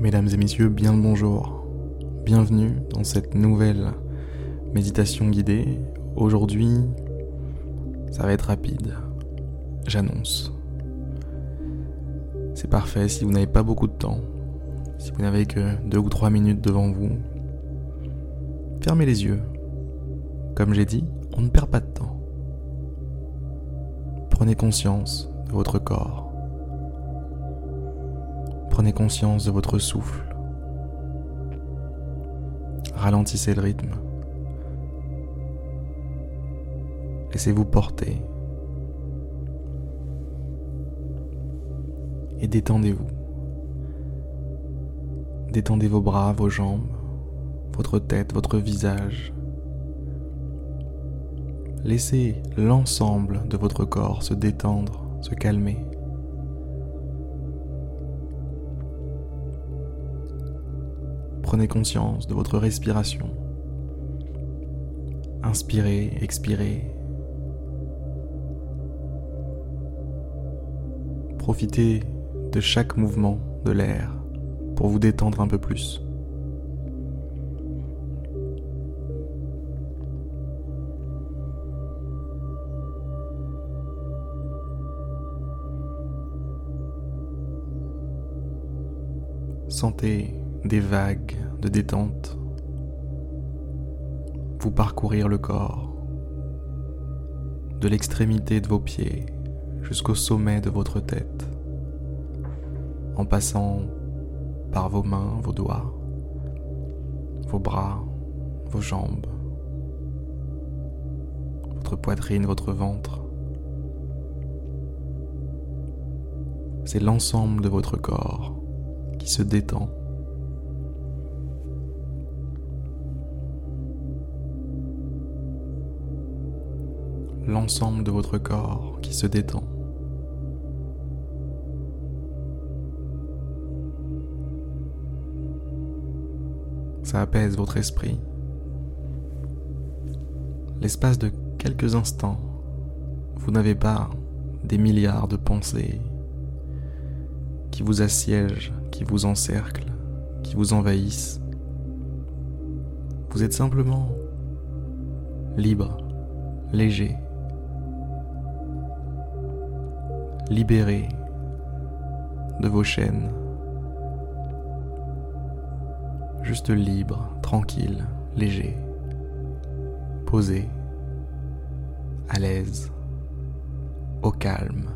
Mesdames et messieurs, bien le bonjour. Bienvenue dans cette nouvelle méditation guidée. Aujourd'hui, ça va être rapide. J'annonce. C'est parfait si vous n'avez pas beaucoup de temps, si vous n'avez que deux ou trois minutes devant vous. Fermez les yeux. Comme j'ai dit, on ne perd pas de temps. Prenez conscience de votre corps. Prenez conscience de votre souffle. Ralentissez le rythme. Laissez-vous porter. Et détendez-vous. Détendez vos bras, vos jambes, votre tête, votre visage. Laissez l'ensemble de votre corps se détendre, se calmer. Prenez conscience de votre respiration. Inspirez, expirez. Profitez de chaque mouvement de l'air pour vous détendre un peu plus. Sentez des vagues de détente vous parcourir le corps, de l'extrémité de vos pieds jusqu'au sommet de votre tête, en passant par vos mains, vos doigts, vos bras, vos jambes, votre poitrine, votre ventre. C'est l'ensemble de votre corps qui se détend l'ensemble de votre corps qui se détend. Ça apaise votre esprit. L'espace de quelques instants, vous n'avez pas des milliards de pensées qui vous assiègent, qui vous encerclent, qui vous envahissent. Vous êtes simplement libre, léger. Libéré de vos chaînes, juste libre, tranquille, léger, posé, à l'aise, au calme.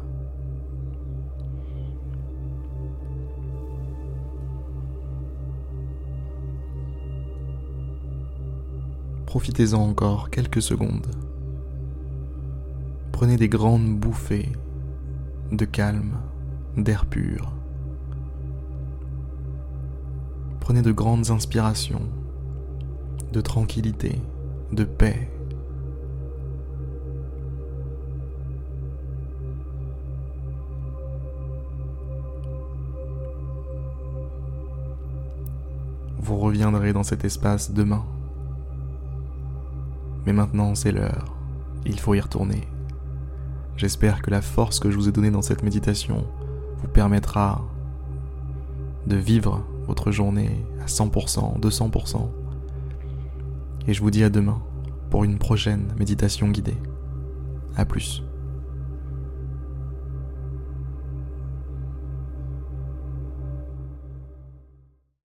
Profitez-en encore quelques secondes. Prenez des grandes bouffées de calme, d'air pur. Prenez de grandes inspirations, de tranquillité, de paix. Vous reviendrez dans cet espace demain. Mais maintenant c'est l'heure, il faut y retourner. J'espère que la force que je vous ai donnée dans cette méditation vous permettra de vivre votre journée à 100%, 200%. Et je vous dis à demain pour une prochaine méditation guidée. A plus.